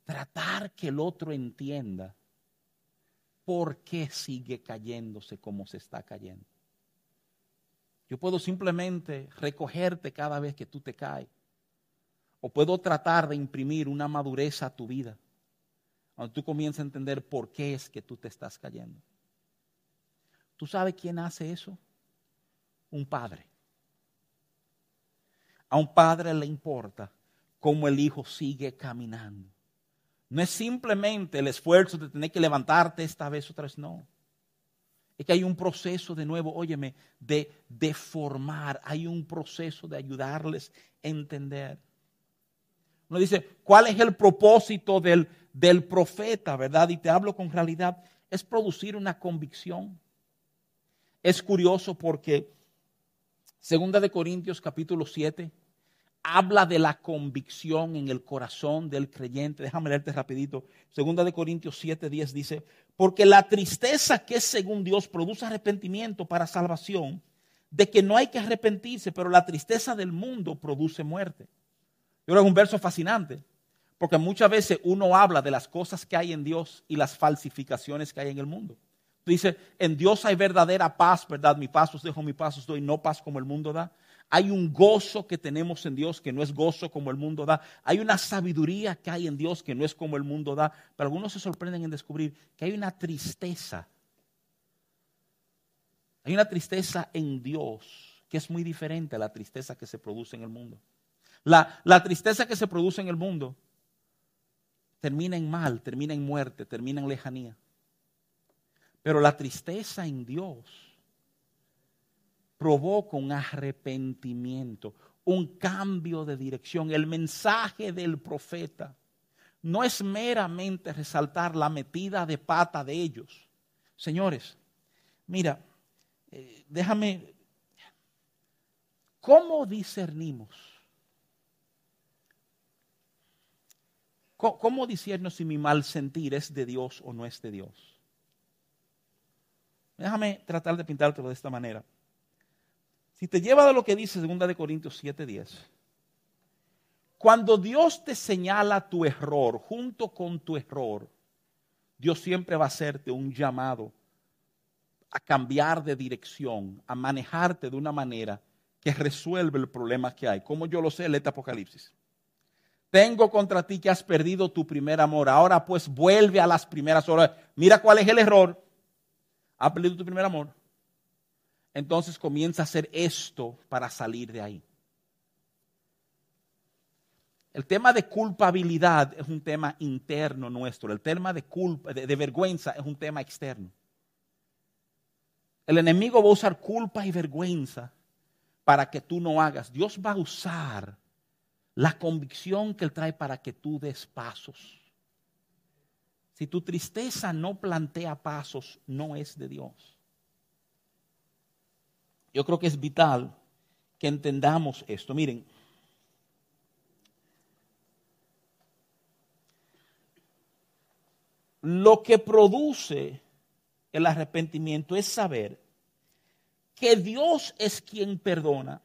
tratar que el otro entienda por qué sigue cayéndose como se está cayendo. Yo puedo simplemente recogerte cada vez que tú te caes. O puedo tratar de imprimir una madurez a tu vida. Cuando tú comienzas a entender por qué es que tú te estás cayendo. ¿Tú sabes quién hace eso? Un padre. A un padre le importa cómo el hijo sigue caminando. No es simplemente el esfuerzo de tener que levantarte esta vez otra vez, no. Es que hay un proceso de nuevo, óyeme, de, de formar, hay un proceso de ayudarles a entender. Uno dice, ¿cuál es el propósito del, del profeta, verdad? Y te hablo con realidad, es producir una convicción. Es curioso porque, segunda de Corintios capítulo 7, habla de la convicción en el corazón del creyente. Déjame leerte rapidito. Segunda de Corintios 7, 10 dice, porque la tristeza que según Dios produce arrepentimiento para salvación, de que no hay que arrepentirse, pero la tristeza del mundo produce muerte. Yo creo que es un verso fascinante, porque muchas veces uno habla de las cosas que hay en Dios y las falsificaciones que hay en el mundo. Dice, en Dios hay verdadera paz, ¿verdad? Mi paz os dejo, mi paz os doy, no paz como el mundo da. Hay un gozo que tenemos en Dios que no es gozo como el mundo da. Hay una sabiduría que hay en Dios que no es como el mundo da. Pero algunos se sorprenden en descubrir que hay una tristeza. Hay una tristeza en Dios que es muy diferente a la tristeza que se produce en el mundo. La, la tristeza que se produce en el mundo termina en mal, termina en muerte, termina en lejanía. Pero la tristeza en Dios provoca un arrepentimiento, un cambio de dirección. El mensaje del profeta no es meramente resaltar la metida de pata de ellos. Señores, mira, eh, déjame, ¿cómo discernimos? ¿Cómo, discernimos si mi mal sentir es de Dios o no es de Dios? Déjame tratar de pintártelo de esta manera. Si te lleva de lo que dice 2 de Corintios 7:10, cuando Dios te señala tu error junto con tu error, Dios siempre va a hacerte un llamado a cambiar de dirección, a manejarte de una manera que resuelve el problema que hay. Como yo lo sé, letra Apocalipsis. Tengo contra ti que has perdido tu primer amor. Ahora pues vuelve a las primeras horas. Mira cuál es el error. Has perdido tu primer amor entonces comienza a hacer esto para salir de ahí. El tema de culpabilidad es un tema interno nuestro. El tema de culpa, de, vergüenza es un tema externo. El enemigo va a usar culpa y vergüenza para que tú no hagas. Dios va a usar la convicción que Él trae para que tú des pasos. Si tu tristeza no plantea pasos, no es de Dios. Yo creo que es vital que entendamos esto. Miren, lo que produce el arrepentimiento es saber que Dios es quien perdona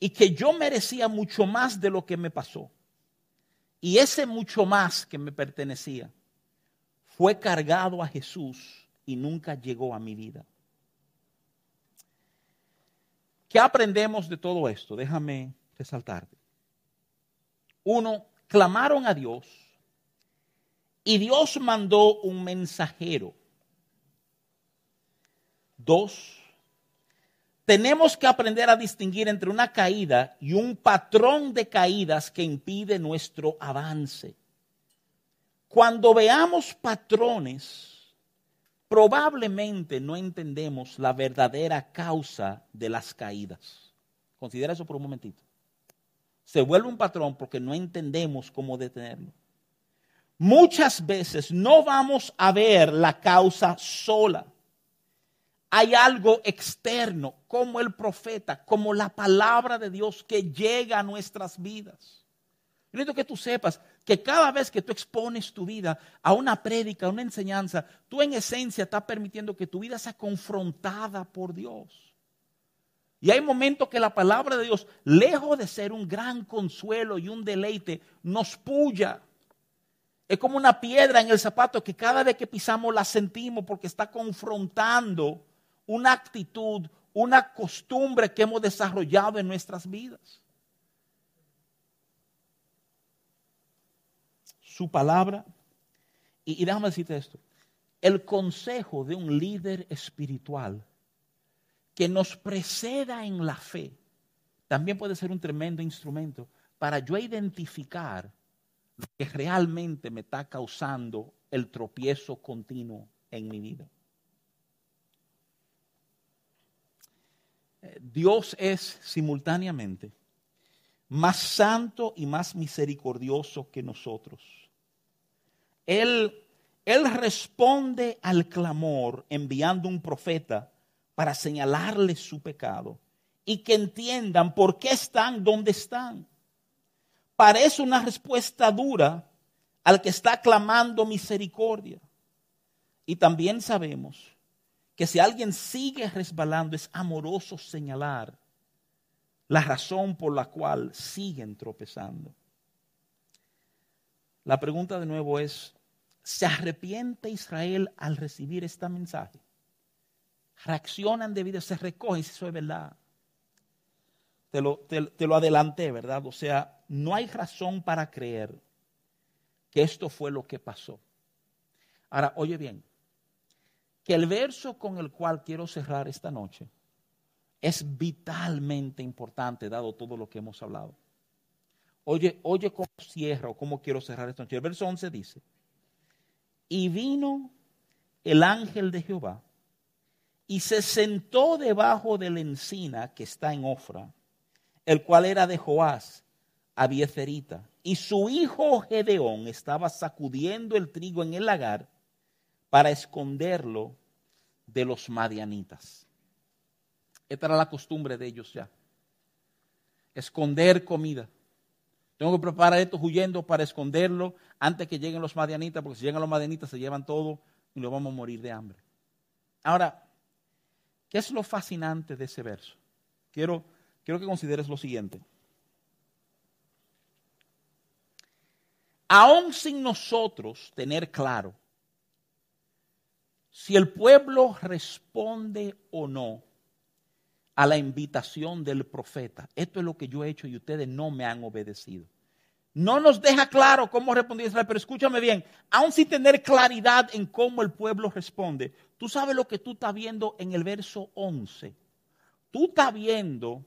y que yo merecía mucho más de lo que me pasó. Y ese mucho más que me pertenecía fue cargado a Jesús y nunca llegó a mi vida. ¿Qué aprendemos de todo esto? Déjame resaltarte. Uno, clamaron a Dios y Dios mandó un mensajero. Dos, tenemos que aprender a distinguir entre una caída y un patrón de caídas que impide nuestro avance. Cuando veamos patrones, probablemente no entendemos la verdadera causa de las caídas. Considera eso por un momentito. Se vuelve un patrón porque no entendemos cómo detenerlo. Muchas veces no vamos a ver la causa sola. Hay algo externo, como el profeta, como la palabra de Dios que llega a nuestras vidas. Yo necesito que tú sepas que cada vez que tú expones tu vida a una prédica, a una enseñanza, tú en esencia estás permitiendo que tu vida sea confrontada por Dios. Y hay momentos que la palabra de Dios, lejos de ser un gran consuelo y un deleite, nos puya. Es como una piedra en el zapato que cada vez que pisamos la sentimos porque está confrontando una actitud, una costumbre que hemos desarrollado en nuestras vidas. Su palabra. Y, déjame decirte esto, el consejo de un líder espiritual que nos preceda en la fe también puede ser un tremendo instrumento para yo identificar lo que realmente me está causando el tropiezo continuo en mi vida. Eh, Dios es simultáneamente más santo y más misericordioso que nosotros. Él, él responde al clamor enviando un profeta para señalarles su pecado y que entiendan por qué están donde están. Parece una respuesta dura al que está clamando misericordia. Y también sabemos que si alguien sigue resbalando, es amoroso señalar la razón por la cual siguen tropezando. La pregunta de nuevo es, ¿Se arrepiente Israel al recibir este mensaje? Reaccionan debido, se recogen, si eso es verdad. Te lo, adelanté, ¿verdad? O sea, no hay razón para creer que esto fue lo que pasó. Ahora, oye bien, que el verso con el cual quiero cerrar esta noche es vitalmente importante dado todo lo que hemos hablado. Oye, oye cómo cierra o cómo quiero cerrar esta noche. El verso 11 dice, y vino el ángel de Jehová y se sentó debajo de la encina que está en Ofra, el cual era de Joás, Abiecerita. Y su hijo Gedeón estaba sacudiendo el trigo en el lagar para esconderlo de los madianitas. Esta era la costumbre de ellos ya. Esconder comida. Tengo que preparar esto huyendo para esconderlo antes que lleguen los madianitas, porque si llegan los madianitas se llevan todo y nos vamos a morir de hambre. Ahora, ¿qué es lo fascinante de ese verso? Quiero, quiero que consideres lo siguiente. Aún sin nosotros tener claro si el pueblo responde o no a la invitación del profeta. Esto es lo que yo he hecho y ustedes no me han obedecido. No nos deja claro cómo respondió Israel, pero escúchame bien, aún sin tener claridad en cómo el pueblo responde, tú sabes lo que tú estás viendo en el verso 11. Tú estás viendo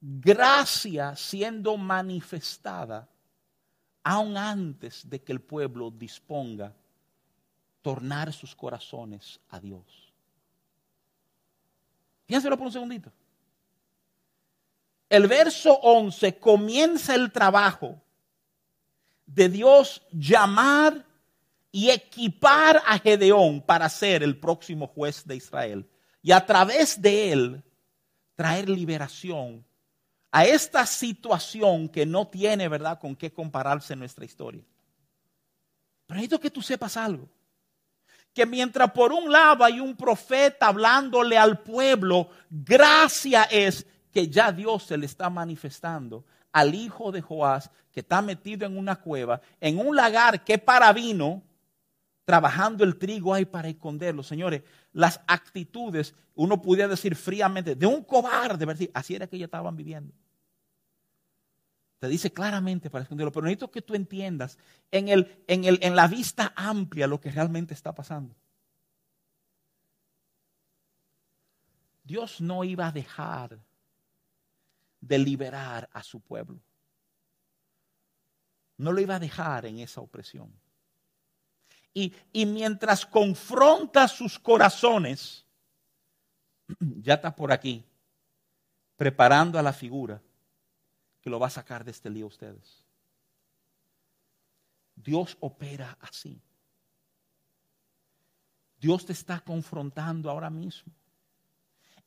gracia siendo manifestada aún antes de que el pueblo disponga tornar sus corazones a Dios. Piénselo por un segundito. El verso 11 comienza el trabajo de Dios llamar y equipar a Gedeón para ser el próximo juez de Israel. Y a través de él traer liberación a esta situación que no tiene, ¿verdad?, con qué compararse en nuestra historia. Pero necesito que tú sepas algo que mientras por un lado hay un profeta hablándole al pueblo, gracia es que ya Dios se le está manifestando al hijo de Joás que está metido en una cueva, en un lagar que para vino, trabajando el trigo ahí para esconderlo. Señores, las actitudes, uno pudiera decir fríamente, de un cobarde, así era que ellos estaban viviendo. Te dice claramente para esconderlo, pero necesito que tú entiendas en, el, en, el, en la vista amplia lo que realmente está pasando. Dios no iba a dejar de liberar a su pueblo. No lo iba a dejar en esa opresión. Y, y mientras confronta sus corazones, ya está por aquí, preparando a la figura que lo va a sacar de este lío ustedes. Dios opera así. Dios te está confrontando ahora mismo.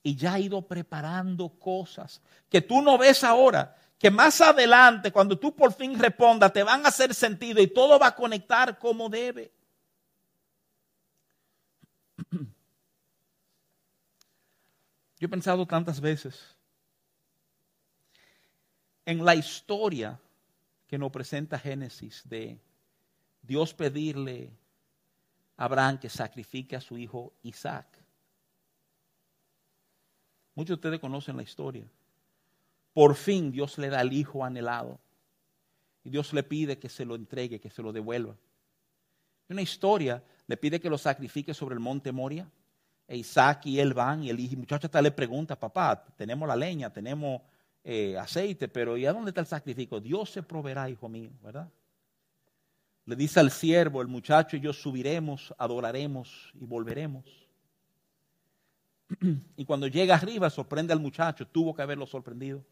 Y ya ha ido preparando cosas que tú no ves ahora, que más adelante, cuando tú por fin respondas, te van a hacer sentido y todo va a conectar como debe. Yo he pensado tantas veces en la historia que nos presenta Génesis de Dios pedirle a Abraham que sacrifique a su hijo Isaac. Muchos de ustedes conocen la historia. Por fin Dios le da el hijo anhelado. Y Dios le pide que se lo entregue, que se lo devuelva. Una historia le pide que lo sacrifique sobre el monte Moria. E Isaac y él van y el muchacho hasta le pregunta, papá, tenemos la leña, tenemos eh, aceite, pero ¿y a dónde está el sacrificio? Dios se proveerá, hijo mío, ¿verdad? Le dice al siervo, el muchacho y yo subiremos, adoraremos y volveremos. Y cuando llega arriba sorprende al muchacho, tuvo que haberlo sorprendido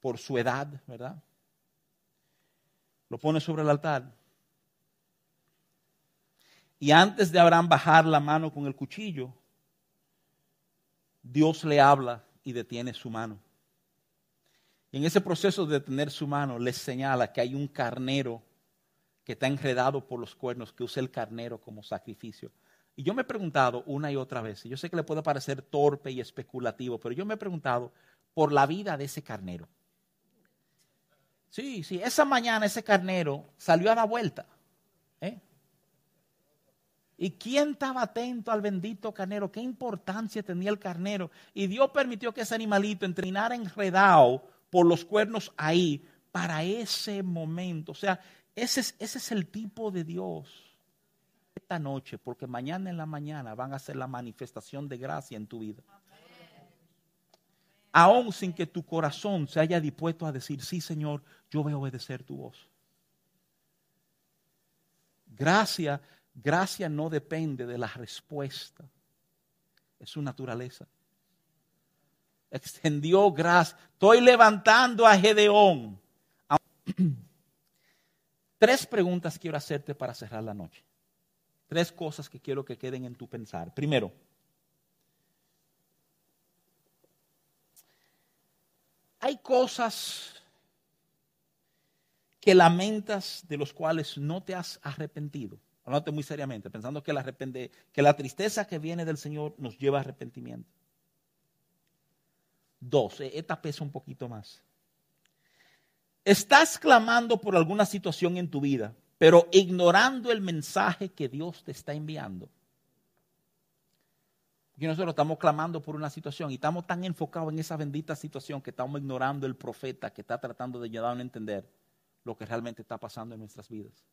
por su edad, ¿verdad? Lo pone sobre el altar. Y antes de Abraham bajar la mano con el cuchillo, Dios le habla y detiene su mano. Y en ese proceso de tener su mano, les señala que hay un carnero que está enredado por los cuernos, que usa el carnero como sacrificio. Y yo me he preguntado una y otra vez, y yo sé que le puede parecer torpe y especulativo, pero yo me he preguntado por la vida de ese carnero. Sí, sí, esa mañana ese carnero salió a dar vuelta. ¿eh? ¿Y quién estaba atento al bendito carnero? ¿Qué importancia tenía el carnero? Y Dios permitió que ese animalito entrenara enredado por los cuernos ahí para ese momento. O sea, ese es, ese es el tipo de Dios esta noche, porque mañana en la mañana van a ser la manifestación de gracia en tu vida. aún sin que tu corazón se haya dispuesto a decir, sí Señor, yo voy a obedecer tu voz. Gracia, gracia no depende de la respuesta, es su naturaleza. Extendió gracia. Estoy levantando a Gedeón. Tres preguntas quiero hacerte para cerrar la noche. Tres cosas que quiero que queden en tu pensar. Primero, hay cosas que lamentas de los cuales no te has arrepentido. Hablándote muy seriamente, pensando que la, que la tristeza que viene del Señor nos lleva a arrepentimiento. Dos, e, esta pesa un poquito más. Estás clamando por alguna situación en tu vida, pero ignorando el mensaje que Dios te está enviando. Y nosotros estamos clamando por una situación y estamos tan enfocados en esa bendita situación que estamos ignorando el profeta que está tratando de ayudarnos a entender lo que realmente está pasando en nuestras vidas.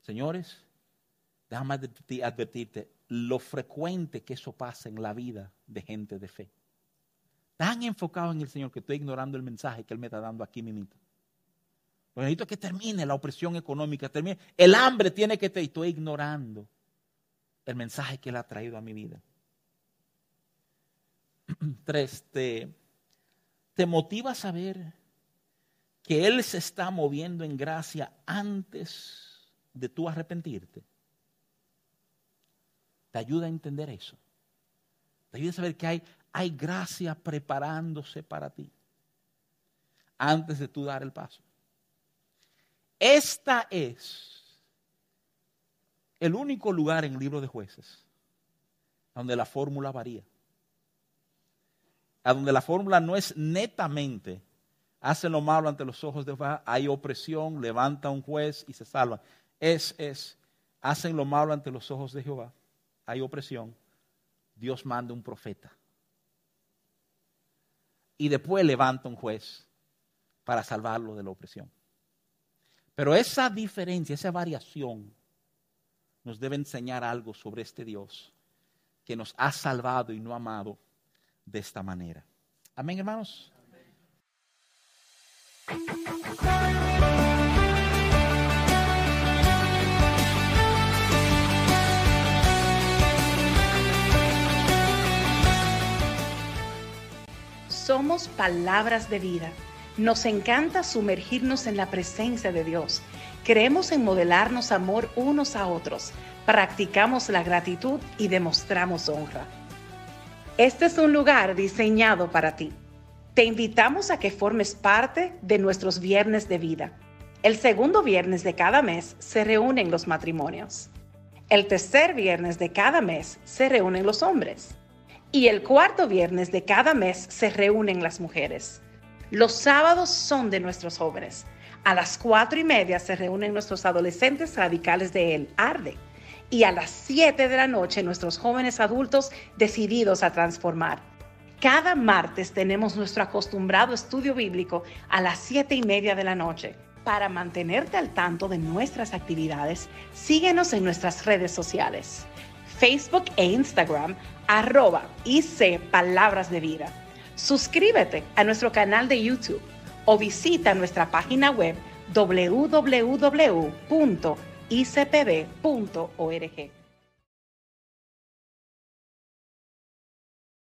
Señores, déjame advertirte lo frecuente que eso pasa en la vida de gente de fe. Tan enfocado en el Señor que estoy ignorando el mensaje que Él me está dando aquí, mimito. Pues necesito que termine la opresión económica, termine. El hambre tiene que te. Estoy ignorando el mensaje que Él ha traído a mi vida. Tres, te, te motiva a saber que Él se está moviendo en gracia antes de tú arrepentirte. Te ayuda a entender eso. Te ayuda a saber que hay, hay gracia preparándose para ti antes de tú dar el paso. Esta es el único lugar en el libro de jueces donde la fórmula varía. A donde la fórmula no es netamente hacen lo malo ante los ojos de Jehová, hay opresión, levanta un juez y se salva. Es, es, hacen lo malo ante los ojos de Jehová, hay opresión, Dios manda un profeta. Y después levanta un juez para salvarlo de la opresión. Pero esa diferencia, esa variación, nos debe enseñar algo sobre este Dios que nos ha salvado y no amado de esta manera. Amén, hermanos. Somos palabras de vida. Nos encanta sumergirnos en la presencia de Dios. Creemos en modelarnos amor unos a otros. Practicamos la gratitud y demostramos honra. Este es un lugar diseñado para ti. Te invitamos a que formes parte de nuestros viernes de vida. El segundo viernes de cada mes se reúnen los matrimonios. El tercer viernes de cada mes se reúnen los hombres. Y el cuarto viernes de cada mes se reúnen las mujeres. Los sábados son de nuestros jóvenes. A las cuatro y media se reúnen nuestros adolescentes radicales de él, Arde. Y a las siete de la noche nuestros jóvenes adultos decididos a transformar. Cada martes tenemos nuestro acostumbrado estudio bíblico a las siete y media de la noche. Para mantenerte al tanto de nuestras actividades, síguenos en nuestras redes sociales. Facebook e Instagram, arroba IC Palabras de Vida. Suscríbete a nuestro canal de YouTube o visita nuestra página web www.icpb.org.